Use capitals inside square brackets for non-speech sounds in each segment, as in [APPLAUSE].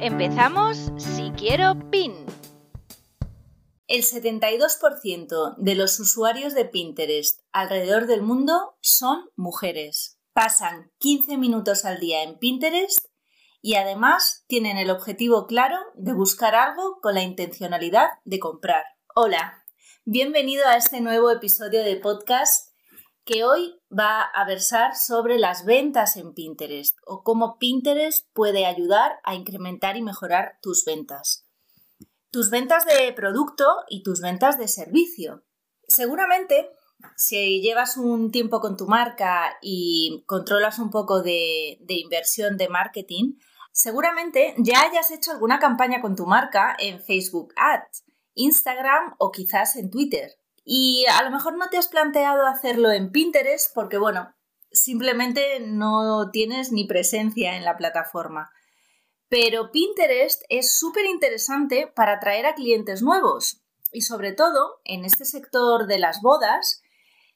Empezamos si quiero PIN. El 72% de los usuarios de Pinterest alrededor del mundo son mujeres. Pasan 15 minutos al día en Pinterest y además tienen el objetivo claro de buscar algo con la intencionalidad de comprar. Hola, bienvenido a este nuevo episodio de podcast que hoy va a versar sobre las ventas en Pinterest o cómo Pinterest puede ayudar a incrementar y mejorar tus ventas. Tus ventas de producto y tus ventas de servicio. Seguramente, si llevas un tiempo con tu marca y controlas un poco de, inversión de marketing, seguramente ya hayas hecho alguna campaña con tu marca en Facebook Ads, Instagram o quizás en Twitter. Y a lo mejor no te has planteado hacerlo en Pinterest porque, bueno, simplemente no tienes ni presencia en la plataforma. Pero Pinterest es súper interesante para atraer a clientes nuevos. Y sobre todo, en este sector de las bodas,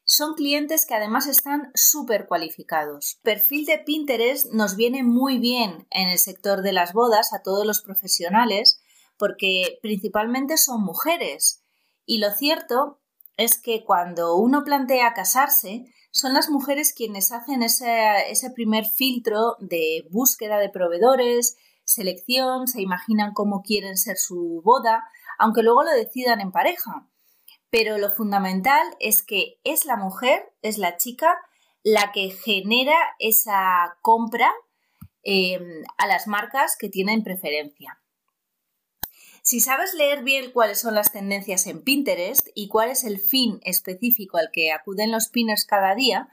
son clientes que además están súper cualificados. Perfil de Pinterest nos viene muy bien en el sector de las bodas a todos los profesionales porque principalmente son mujeres. Y lo cierto es que cuando uno plantea casarse, son las mujeres quienes hacen ese, primer filtro de búsqueda de proveedores, selección, se imaginan cómo quieren ser su boda, aunque luego lo decidan en pareja. Pero lo fundamental es que es la mujer, es la chica, la que genera esa compra eh, a las marcas que tienen preferencia. Si sabes leer bien cuáles son las tendencias en Pinterest y cuál es el fin específico al que acuden los pinners cada día,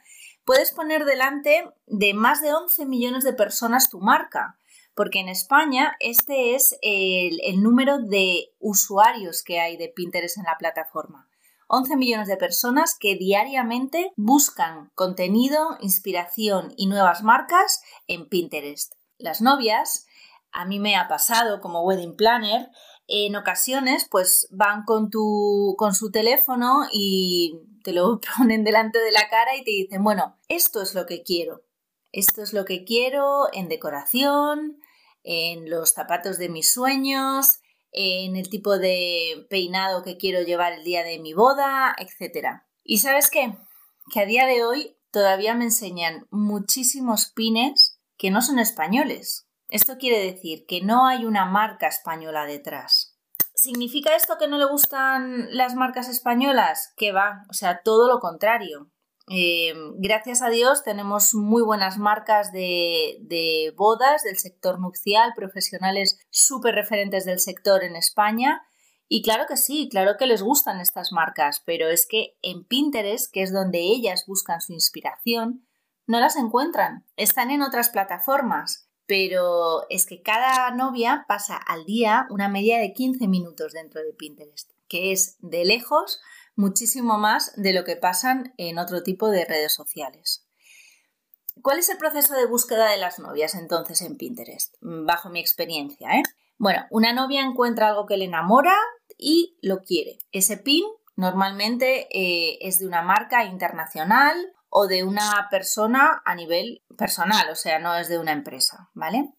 puedes poner delante de más de 11 millones de personas tu marca, porque en España este es el, el número de usuarios que hay de Pinterest en la plataforma. 11 millones de personas que diariamente buscan contenido, inspiración y nuevas marcas en Pinterest. Las novias, a mí me ha pasado como wedding planner, en ocasiones pues van con tu con su teléfono y te lo [LAUGHS] ponen delante de la cara y te dicen, bueno, esto es lo que quiero. Esto es lo que quiero en decoración, en los zapatos de mis sueños, en el tipo de peinado que quiero llevar el día de mi boda, etc. Y sabes qué? Que a día de hoy todavía me enseñan muchísimos pines que no son españoles, esto quiere decir que no hay una marca española detrás. ¿Significa esto que no le gustan las marcas españolas? Que va, o sea, todo lo contrario. Eh, gracias a Dios tenemos muy buenas marcas de, de bodas del sector nupcial, profesionales súper referentes del sector en España. Y claro que sí, claro que les gustan estas marcas, pero es que en Pinterest, que es donde ellas buscan su inspiración, no las encuentran. Están en otras plataformas pero es que cada novia pasa al día una media de 15 minutos dentro de Pinterest, que es de lejos muchísimo más de lo que pasan en otro tipo de redes sociales. ¿Cuál es el proceso de búsqueda de las novias entonces en Pinterest? Bajo mi experiencia, ¿eh? Bueno, una novia encuentra algo que le enamora y lo quiere. Ese pin normalmente eh, es de una marca internacional o de una persona a nivel personal, o sea, no es de una empresa, ¿vale?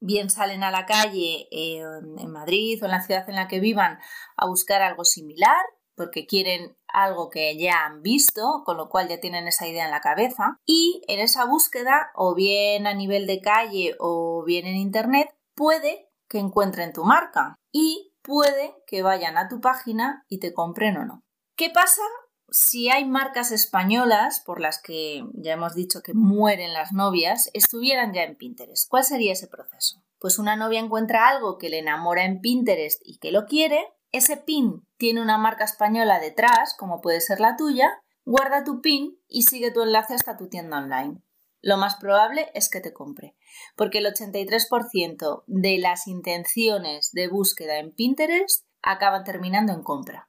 Bien salen a la calle eh, en Madrid o en la ciudad en la que vivan a buscar algo similar, porque quieren algo que ya han visto, con lo cual ya tienen esa idea en la cabeza. Y en esa búsqueda, o bien a nivel de calle o bien en Internet, puede que encuentren tu marca y puede que vayan a tu página y te compren o no. ¿Qué pasa si hay marcas españolas por las que ya hemos dicho que mueren las novias, estuvieran ya en Pinterest, ¿cuál sería ese proceso? Pues una novia encuentra algo que le enamora en Pinterest y que lo quiere, ese pin tiene una marca española detrás, como puede ser la tuya, guarda tu pin y sigue tu enlace hasta tu tienda online. lo más probable es que te compre, porque el 83% de las intenciones de búsqueda en Pinterest acaban terminando en compra.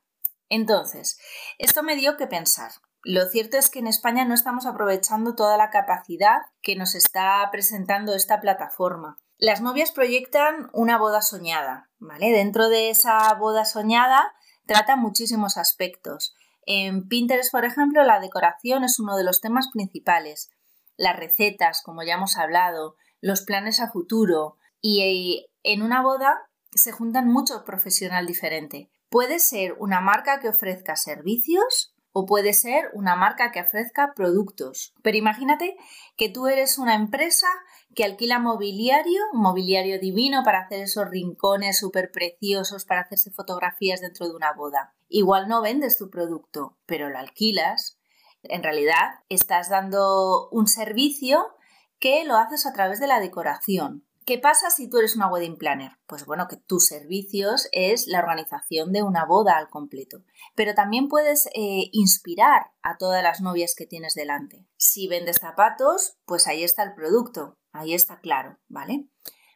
Entonces, esto me dio que pensar. Lo cierto es que en España no estamos aprovechando toda la capacidad que nos está presentando esta plataforma. Las novias proyectan una boda soñada, ¿vale? Dentro de esa boda soñada trata muchísimos aspectos. En Pinterest, por ejemplo, la decoración es uno de los temas principales las recetas, como ya hemos hablado, los planes a futuro y eh, en una boda se juntan muchos profesionales diferentes. Puede ser una marca que ofrezca servicios o puede ser una marca que ofrezca productos. Pero imagínate que tú eres una empresa que alquila mobiliario, mobiliario divino para hacer esos rincones súper preciosos, para hacerse fotografías dentro de una boda. Igual no vendes tu producto, pero lo alquilas en realidad estás dando un servicio que lo haces a través de la decoración. ¿Qué pasa si tú eres una wedding planner? Pues bueno, que tus servicios es la organización de una boda al completo. Pero también puedes eh, inspirar a todas las novias que tienes delante. Si vendes zapatos, pues ahí está el producto, ahí está claro, ¿vale?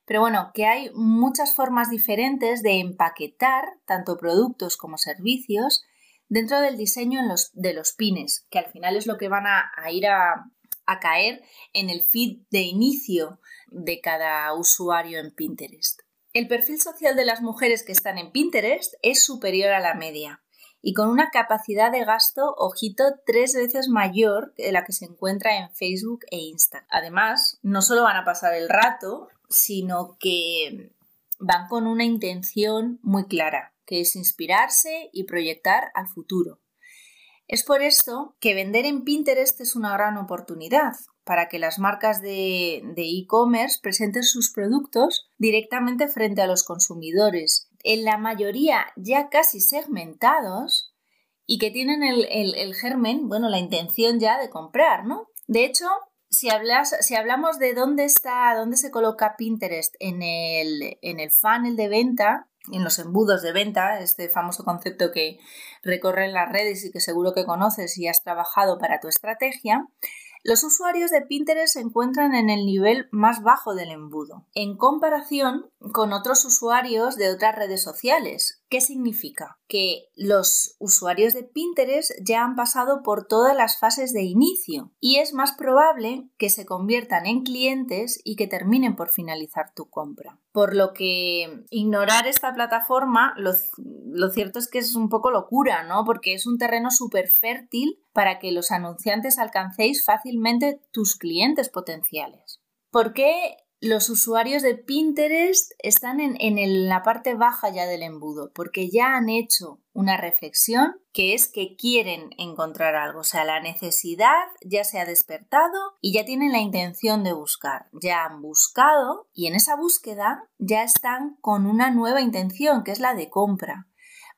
Pero bueno, que hay muchas formas diferentes de empaquetar tanto productos como servicios dentro del diseño de los pines, que al final es lo que van a, ir a, a caer en el feed de inicio de cada usuario en Pinterest. El perfil social de las mujeres que están en Pinterest es superior a la media y con una capacidad de gasto, ojito, tres veces mayor que la que se encuentra en Facebook e Instagram. Además, no solo van a pasar el rato, sino que van con una intención muy clara que es inspirarse y proyectar al futuro. Es por esto que vender en Pinterest es una gran oportunidad para que las marcas de e-commerce presenten sus productos directamente frente a los consumidores, en la mayoría ya casi segmentados y que tienen el, germen, bueno, la intención ya de comprar, ¿no? De hecho, si, hablas, si hablamos de dónde está, dónde se coloca Pinterest en el, en el funnel de venta, en los embudos de venta, este famoso concepto que recorre las redes y que seguro que conoces y has trabajado para tu estrategia, los usuarios de Pinterest se encuentran en el nivel más bajo del embudo, en comparación con otros usuarios de otras redes sociales. ¿Qué significa? Que los usuarios de Pinterest ya han pasado por todas las fases de inicio y es más probable que se conviertan en clientes y que terminen por finalizar tu compra. Por lo que ignorar esta plataforma, lo, cierto es que es un poco locura, ¿no? Porque es un terreno súper fértil para que los anunciantes alcancéis fácilmente tus clientes potenciales. ¿Por qué los usuarios de Pinterest están en, la parte baja ya del embudo? Porque ya han hecho una reflexión que es que quieren encontrar algo, o sea, la necesidad ya se ha despertado y ya tienen la intención de buscar, ya han buscado y en esa búsqueda ya están con una nueva intención, que es la de compra.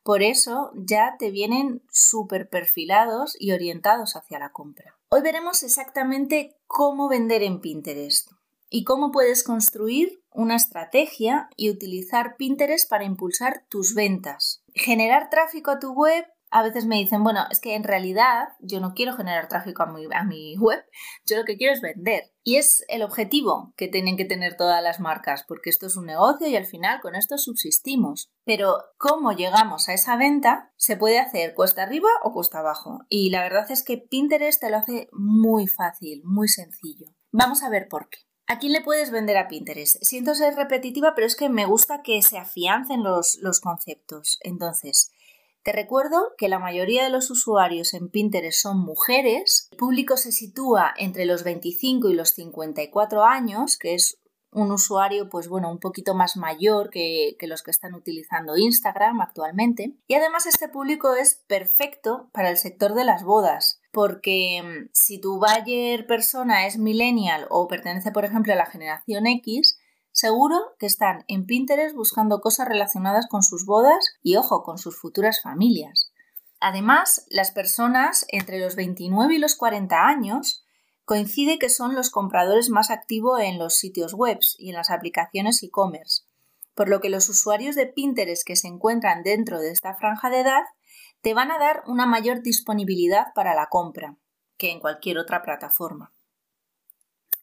Por eso ya te vienen súper perfilados y orientados hacia la compra. Hoy veremos exactamente cómo vender en Pinterest y cómo puedes construir una estrategia y utilizar Pinterest para impulsar tus ventas. Generar tráfico a tu web a veces me dicen, bueno, es que en realidad yo no quiero generar tráfico a mi, [LAUGHS] web, yo lo que quiero es vender. Y es el objetivo que tienen que tener todas las marcas, porque esto es un negocio y al final con esto subsistimos. Pero cómo llegamos a esa venta se puede hacer cuesta arriba o cuesta abajo. Y la verdad es que Pinterest te lo hace muy fácil, muy sencillo. Vamos a ver por qué. ¿A quién le puedes vender a Pinterest? Siento ser repetitiva, pero es que me gusta que se afiancen los, los conceptos. Entonces, te recuerdo que la mayoría de los usuarios en Pinterest son mujeres, el público se sitúa entre los 25 y los 54 años, que es un usuario, pues bueno, un poquito más mayor que, los que están utilizando Instagram actualmente. Y además este público es perfecto para el sector de las bodas, porque mm, si tu buyer persona es millennial o pertenece, por ejemplo, a la generación X, Seguro que están en Pinterest buscando cosas relacionadas con sus bodas y, ojo, con sus futuras familias. Además, las personas entre los 29 y los 40 años coincide que son los compradores más activos en los sitios web y en las aplicaciones e-commerce, por lo que los usuarios de Pinterest que se encuentran dentro de esta franja de edad te van a dar una mayor disponibilidad para la compra que en cualquier otra plataforma.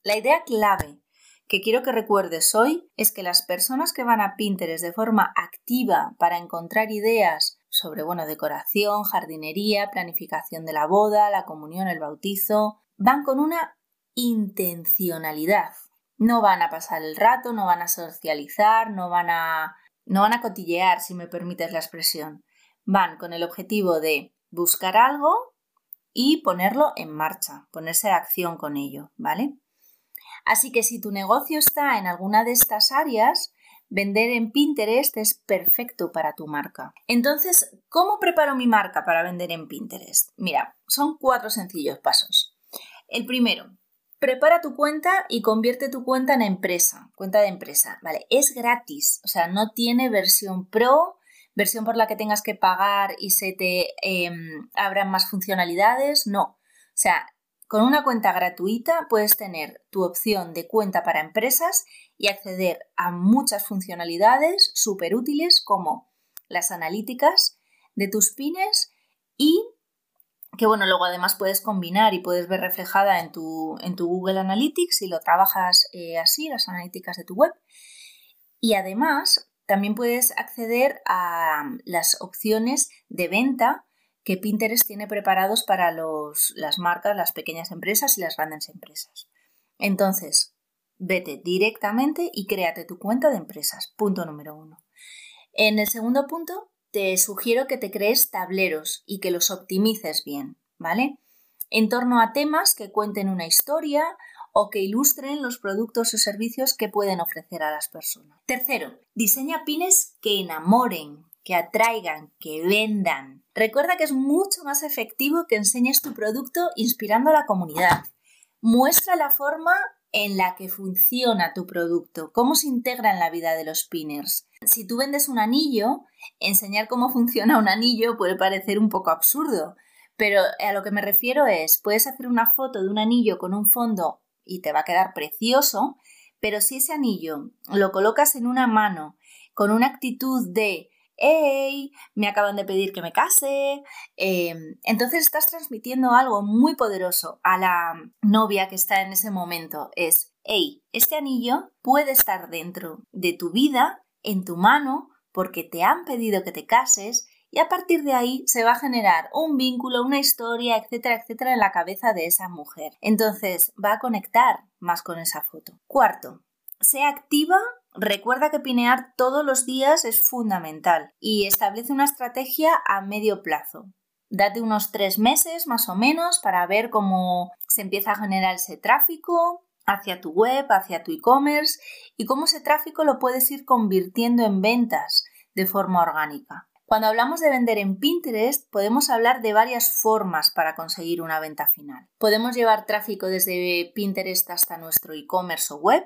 La idea clave que quiero que recuerdes hoy es que las personas que van a Pinterest de forma activa para encontrar ideas sobre, bueno, decoración, jardinería, planificación de la boda, la comunión, el bautizo, van con una intencionalidad. No van a pasar el rato, no van a socializar, no van a, no van a cotillear, si me permites la expresión. Van con el objetivo de buscar algo y ponerlo en marcha, ponerse de acción con ello, ¿vale? Así que si tu negocio está en alguna de estas áreas, vender en Pinterest es perfecto para tu marca. Entonces, ¿cómo preparo mi marca para vender en Pinterest? Mira, son cuatro sencillos pasos. El primero, prepara tu cuenta y convierte tu cuenta en empresa, cuenta de empresa, ¿vale? Es gratis, o sea, no tiene versión pro, versión por la que tengas que pagar y se te em, abran más funcionalidades, no. O sea, con una cuenta gratuita puedes tener tu opción de cuenta para empresas y acceder a muchas funcionalidades súper útiles como las analíticas de tus pines y que bueno, luego además puedes combinar y puedes ver reflejada en tu, en tu Google Analytics si lo trabajas eh, así, las analíticas de tu web. Y además también puedes acceder a las opciones de venta que Pinterest tiene preparados para las marcas, las pequeñas empresas y las grandes empresas. Entonces, vete directamente y créate tu cuenta de empresas. Punto número uno. En el segundo punto, te sugiero que te crees tableros y que los optimices bien, ¿vale? En torno a temas que cuenten una historia o que ilustren los productos o servicios que pueden ofrecer a las personas. Tercero, diseña pines que enamoren, que atraigan, que vendan. Recuerda que es mucho más efectivo que enseñes tu producto inspirando a la comunidad. Muestra la forma en la que funciona tu producto, cómo se integra en la vida de los pinners. Si tú vendes un anillo, enseñar cómo [LAUGHS] funciona un anillo puede parecer un poco absurdo, pero a lo que me refiero es, puedes hacer una foto de un anillo con un fondo y te va a quedar precioso, pero si ese anillo lo colocas en una mano con una actitud de ¡Hey! Me acaban de pedir que me case. Em, entonces estás transmitiendo algo muy poderoso a la novia que está en ese momento. Es, hey, este anillo puede estar dentro de tu vida, en tu mano, porque te han pedido que te cases y a partir de ahí se va a generar un vínculo, una historia, etcétera, etcétera en la cabeza de esa mujer. Entonces va a conectar más con esa foto. Cuarto, sea activa Recuerda que pinear todos los días es fundamental y establece una estrategia a medio plazo. Date unos tres meses más o menos para ver cómo se empieza a generar ese tráfico hacia tu web, hacia tu e-commerce y cómo ese tráfico lo puedes ir convirtiendo en ventas de forma orgánica. Cuando hablamos de vender en Pinterest, podemos hablar de varias formas para conseguir una venta final. Podemos llevar tráfico desde Pinterest hasta nuestro e-commerce o web,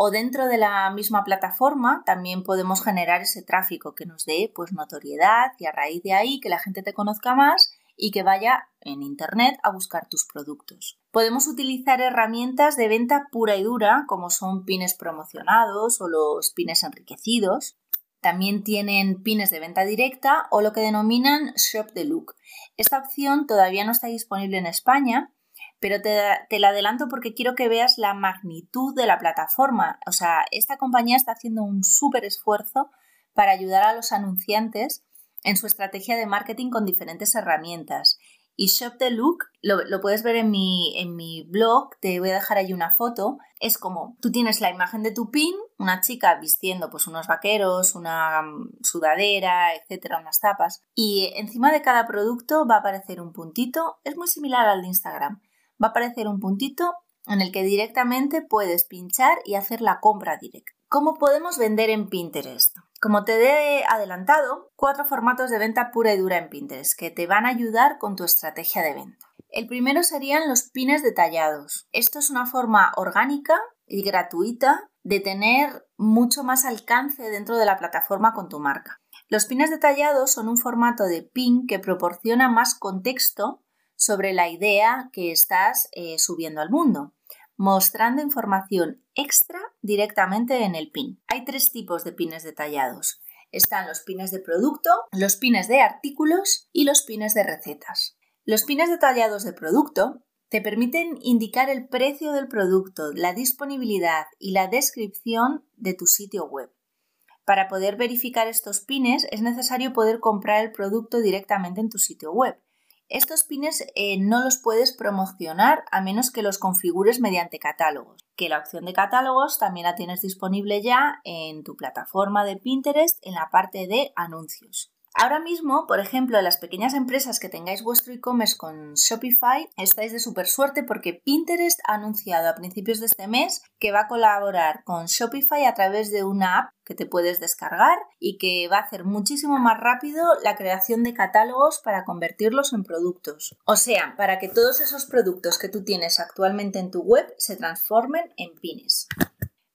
o dentro de la misma plataforma también podemos generar ese tráfico que nos dé pues notoriedad y a raíz de ahí que la gente te conozca más y que vaya en internet a buscar tus productos. Podemos utilizar herramientas de venta pura y dura como son pines promocionados o los pines enriquecidos. También tienen pines de venta directa o lo que denominan Shop the Look. Esta opción todavía no está disponible en España, pero te, te la adelanto porque quiero que veas la magnitud de la plataforma. O sea, esta compañía está haciendo un súper esfuerzo para ayudar a los anunciantes en su estrategia de marketing con diferentes herramientas. Y Shop the Look, lo, puedes ver en mi, en mi blog, te voy a dejar ahí una foto. Es como tú tienes la imagen de tu pin, una chica vistiendo pues unos vaqueros, una mm, sudadera, etcétera, unas tapas. Y encima de cada producto va a aparecer un puntito. Es muy similar al de Instagram va a aparecer un puntito en el que directamente puedes pinchar y hacer la compra directa. ¿Cómo podemos vender en Pinterest? Como te he adelantado, cuatro formatos de venta pura y dura en Pinterest que te van a ayudar con tu estrategia de venta. El primero serían los pines detallados. Esto es una forma orgánica y gratuita de tener mucho más alcance dentro de la plataforma con tu marca. Los pines detallados son un formato de pin que proporciona más contexto sobre la idea que estás eh, subiendo al mundo, mostrando información extra directamente en el pin. Hay tres tipos de pines detallados. Están los pines de producto, los pines de artículos y los pines de recetas. Los pines detallados de producto te permiten indicar el precio del producto, la disponibilidad y la descripción de tu sitio web. Para poder verificar estos pines es necesario poder comprar el producto directamente en tu sitio web. Estos pines eh, no los puedes promocionar a menos que los configures mediante catálogos, que la opción de catálogos también la tienes disponible ya en tu plataforma de Pinterest en la parte de anuncios. Ahora mismo, por ejemplo, las pequeñas empresas que tengáis vuestro e-commerce con Shopify, estáis de súper suerte porque Pinterest ha anunciado a principios de este mes que va a colaborar con Shopify a través de una app que te puedes descargar y que va a hacer muchísimo más rápido la creación de catálogos para convertirlos en productos. O sea, para que todos esos productos que tú tienes actualmente en tu web se transformen en pines.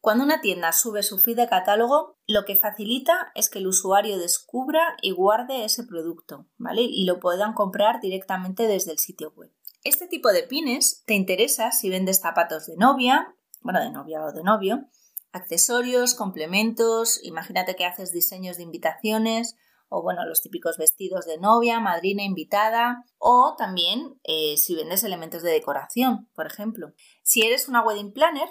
Cuando una tienda sube su feed de catálogo, lo que facilita es que el usuario descubra y guarde ese producto, ¿vale? Y lo puedan comprar directamente desde el sitio web. Este tipo de pines te interesa si vendes zapatos de novia, bueno, de novia o de novio, accesorios, complementos, imagínate que haces diseños de invitaciones o bueno, los típicos vestidos de novia, madrina invitada o también eh, si vendes elementos de decoración, por ejemplo. Si eres una wedding planner,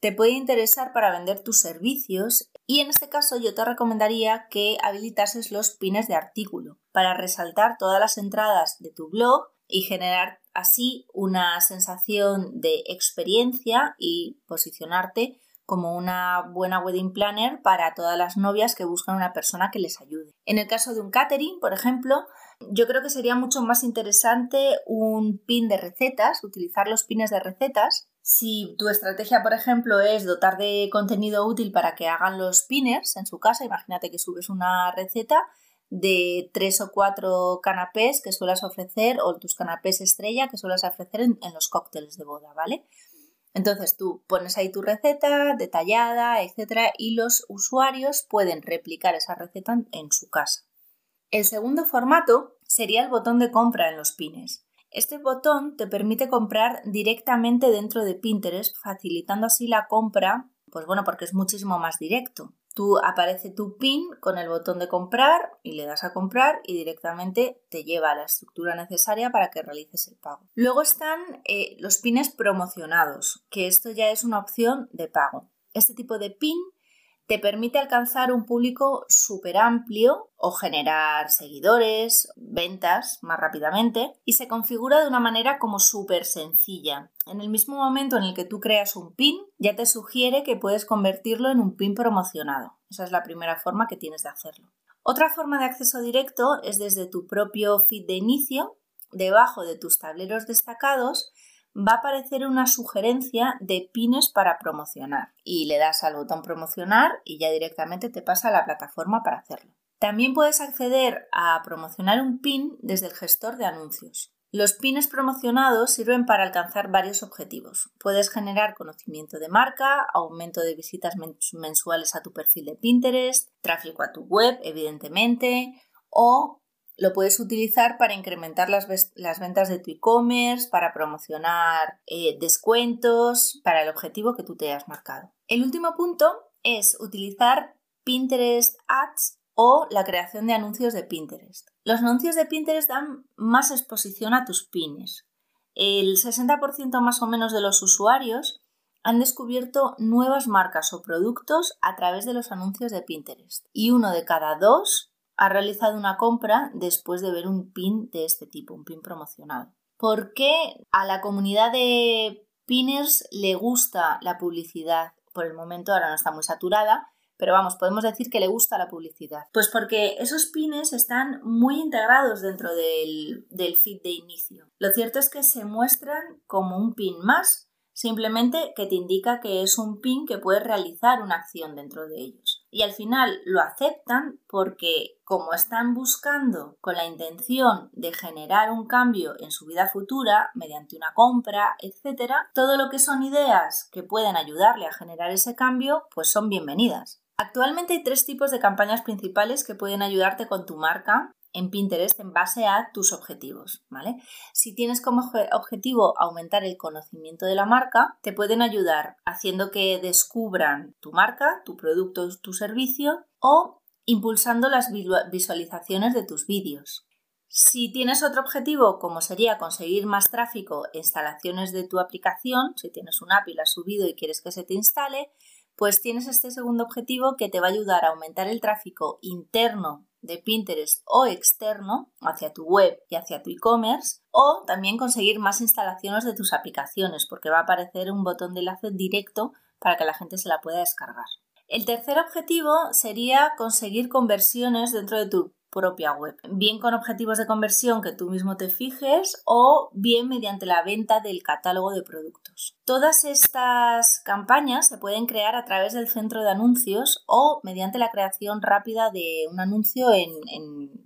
te puede interesar para vender tus servicios y en este caso yo te recomendaría que habilitases los pines de artículo para resaltar todas las entradas de tu blog y generar así una sensación de experiencia y posicionarte como una buena wedding planner para todas las novias que buscan una persona que les ayude. En el caso de un catering, por ejemplo, yo creo que sería mucho más interesante un pin de recetas, utilizar los pines de recetas si tu estrategia, por ejemplo, es dotar de contenido útil para que hagan los pinners en su casa, imagínate que subes una receta de tres o cuatro canapés que suelas ofrecer o tus canapés estrella que suelas ofrecer en, los cócteles de boda, ¿vale? Entonces tú pones ahí tu receta detallada, etcétera, y los usuarios pueden replicar esa receta en su casa. El segundo formato sería el botón de compra en los pines. Este botón te permite comprar directamente dentro de Pinterest, facilitando así la compra, pues bueno, porque es muchísimo más directo. Tú aparece tu pin con el botón de comprar y le das a comprar y directamente te lleva a la estructura necesaria para que realices el pago. Luego están eh, los pines promocionados, que esto ya es una opción de pago. Este tipo de pin te permite alcanzar un público súper amplio o generar seguidores, ventas más rápidamente y se configura de una manera como súper sencilla. En el mismo momento en el que tú creas un pin, ya te sugiere que puedes convertirlo en un pin promocionado. Esa es la primera forma que tienes de hacerlo. Otra forma de acceso directo es desde tu propio feed de inicio, debajo de tus tableros destacados, va a aparecer una sugerencia de pines para promocionar y le das al botón promocionar y ya directamente te pasa a la plataforma para hacerlo. También puedes acceder a promocionar un pin desde el gestor de anuncios. Los pines promocionados sirven para alcanzar varios objetivos. Puedes generar conocimiento de marca, aumento de visitas mensuales a tu perfil de Pinterest, tráfico a tu web, evidentemente, o lo puedes utilizar para incrementar las, ventas de tu e-commerce, para promocionar eh, descuentos, para el objetivo que tú te hayas marcado. El último punto es utilizar Pinterest Ads o la creación de anuncios de Pinterest. Los anuncios de Pinterest dan más exposición a tus pines. El 60% más o menos de los usuarios han descubierto nuevas marcas o productos a través de los anuncios de Pinterest y uno de cada dos ha realizado una compra después de ver un pin de este tipo, un pin promocionado. ¿Por qué a la comunidad de pinners le gusta la publicidad? Por el momento ahora no está muy saturada, pero vamos, podemos decir que le gusta la publicidad. Pues porque esos pines están muy integrados dentro del, del feed de inicio. Lo cierto es que se muestran como un pin más, simplemente que te indica que es un pin que puede realizar una acción dentro de ellos y al final lo aceptan porque como están buscando con la intención de generar un cambio en su vida futura mediante una compra, etcétera, todo lo que son ideas que pueden ayudarle a generar ese cambio, pues son bienvenidas. Actualmente hay tres tipos de campañas principales que pueden ayudarte con tu marca en Pinterest en base a tus objetivos, ¿vale? Si tienes como objetivo aumentar el conocimiento de la marca, te pueden ayudar haciendo que descubran tu marca, tu producto, tu servicio o impulsando las visualizaciones de tus vídeos. Si tienes otro objetivo, como sería conseguir más tráfico e instalaciones de tu aplicación, si tienes una app y la has subido y quieres que se te instale, pues tienes este segundo objetivo que te va a ayudar a aumentar el tráfico interno de Pinterest o externo hacia tu web y hacia tu e-commerce o también conseguir más instalaciones de tus aplicaciones porque va a aparecer un botón de enlace directo para que la gente se la pueda descargar. El tercer objetivo sería conseguir conversiones dentro de tu propia web, bien con objetivos de conversión que tú mismo te fijes o bien mediante la venta del catálogo de productos. Todas estas campañas se pueden crear a través del centro de anuncios o mediante la creación rápida de un anuncio en,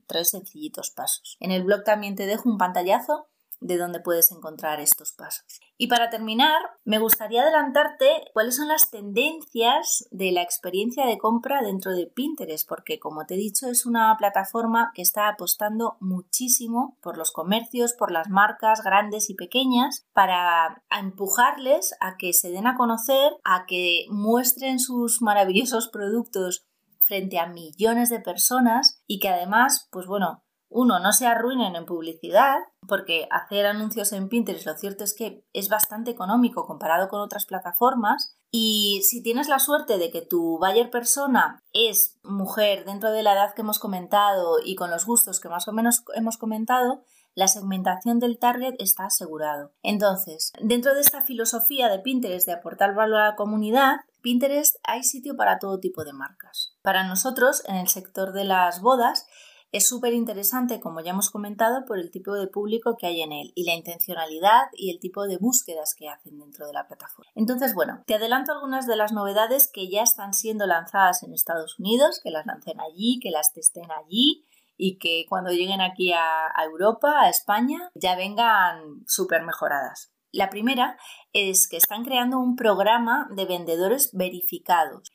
tres sencillitos pasos. En el blog también te dejo un pantallazo de dónde puedes encontrar estos pasos. Y para terminar, me gustaría adelantarte cuáles son las tendencias de la experiencia de compra dentro de Pinterest, porque como te he dicho es una plataforma que está apostando muchísimo por los comercios, por las marcas grandes y pequeñas, para empujarles a que se den a conocer, a que muestren sus maravillosos productos frente a millones de personas y que además, pues bueno, uno, no se arruinen en publicidad, porque hacer anuncios en Pinterest lo cierto es que es bastante económico comparado con otras plataformas. Y si tienes la suerte de que tu buyer persona es mujer dentro de la edad que hemos comentado y con los gustos que más o menos hemos comentado, la segmentación del target está asegurado. Entonces, dentro de esta filosofía de Pinterest de aportar valor a la comunidad, Pinterest hay sitio para todo tipo de marcas. Para nosotros, en el sector de las bodas, es súper interesante, como ya hemos comentado, por el tipo de público que hay en él y la intencionalidad y el tipo de búsquedas que hacen dentro de la plataforma. Entonces, bueno, te adelanto algunas de las novedades que ya están siendo lanzadas en Estados Unidos, que las lancen allí, que las testen allí y que cuando lleguen aquí a, Europa, a España, ya vengan súper mejoradas. La primera es que están creando un programa de vendedores verificados.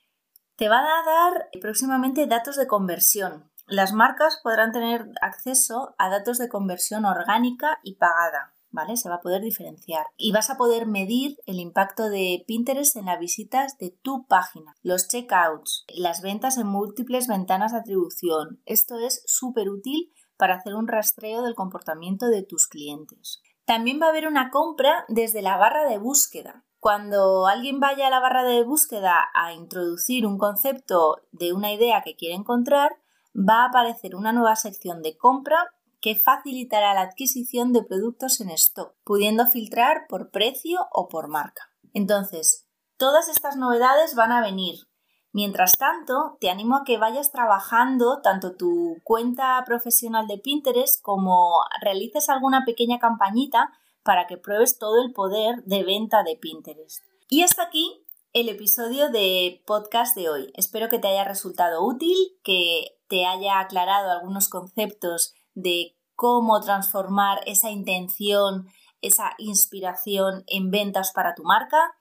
Te va a dar próximamente datos de conversión las marcas podrán tener acceso a datos de conversión orgánica y pagada, ¿vale? Se va a poder diferenciar. Y vas a poder medir el impacto de Pinterest en las visitas de tu página, los checkouts, las ventas en múltiples ventanas de atribución. Esto es súper útil para hacer un rastreo del comportamiento de tus clientes. También va a haber una compra desde la barra de búsqueda. Cuando alguien vaya a la barra de búsqueda a introducir un concepto de una idea que quiere encontrar, va a aparecer una nueva sección de compra que facilitará la adquisición de productos en stock, pudiendo filtrar por precio o por marca. Entonces, todas estas novedades van a venir. Mientras tanto, te animo a que vayas trabajando tanto tu cuenta profesional de Pinterest como realices alguna pequeña campañita para que pruebes todo el poder de venta de Pinterest. Y hasta aquí el episodio de podcast de hoy. Espero que te haya resultado útil, que te haya aclarado algunos conceptos de cómo transformar esa intención, esa inspiración en ventas para tu marca.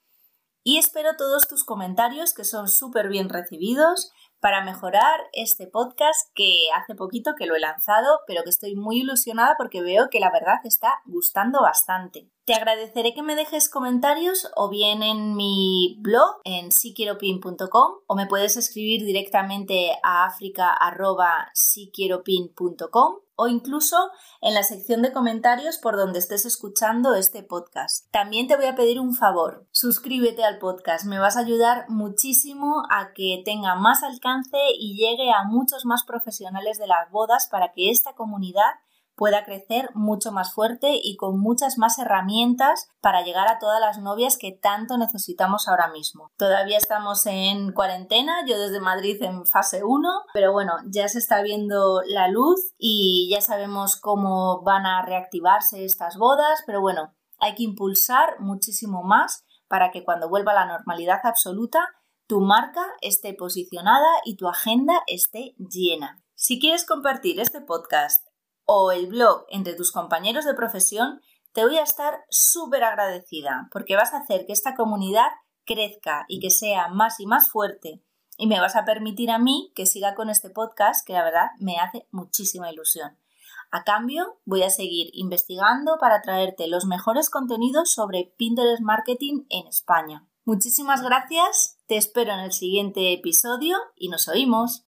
Y espero todos tus comentarios que son súper bien recibidos para mejorar este podcast que hace poquito que lo he lanzado, pero que estoy muy ilusionada porque veo que la verdad está gustando bastante. Te agradeceré que me dejes comentarios o bien en mi blog en siquieropin.com o me puedes escribir directamente a africa.siquieropin.com o incluso en la sección de comentarios por donde estés escuchando este podcast. También te voy a pedir un favor, suscríbete al podcast, me vas a ayudar muchísimo a que tenga más alcance y llegue a muchos más profesionales de las bodas para que esta comunidad pueda crecer mucho más fuerte y con muchas más herramientas para llegar a todas las novias que tanto necesitamos ahora mismo. Todavía estamos en cuarentena, yo desde Madrid en fase 1, pero bueno, ya se está viendo la luz y ya sabemos cómo van a reactivarse estas bodas, pero bueno, hay que impulsar muchísimo más para que cuando vuelva la normalidad absoluta tu marca esté posicionada y tu agenda esté llena. Si quieres compartir este podcast o el blog entre tus compañeros de profesión, te voy a estar súper agradecida porque vas a hacer que esta comunidad crezca y que sea más y más fuerte y me vas a permitir a mí que siga con este podcast que la verdad me hace muchísima ilusión. A cambio, voy a seguir investigando para traerte los mejores contenidos sobre Pinterest Marketing en España. Muchísimas gracias, te espero en el siguiente episodio y nos oímos.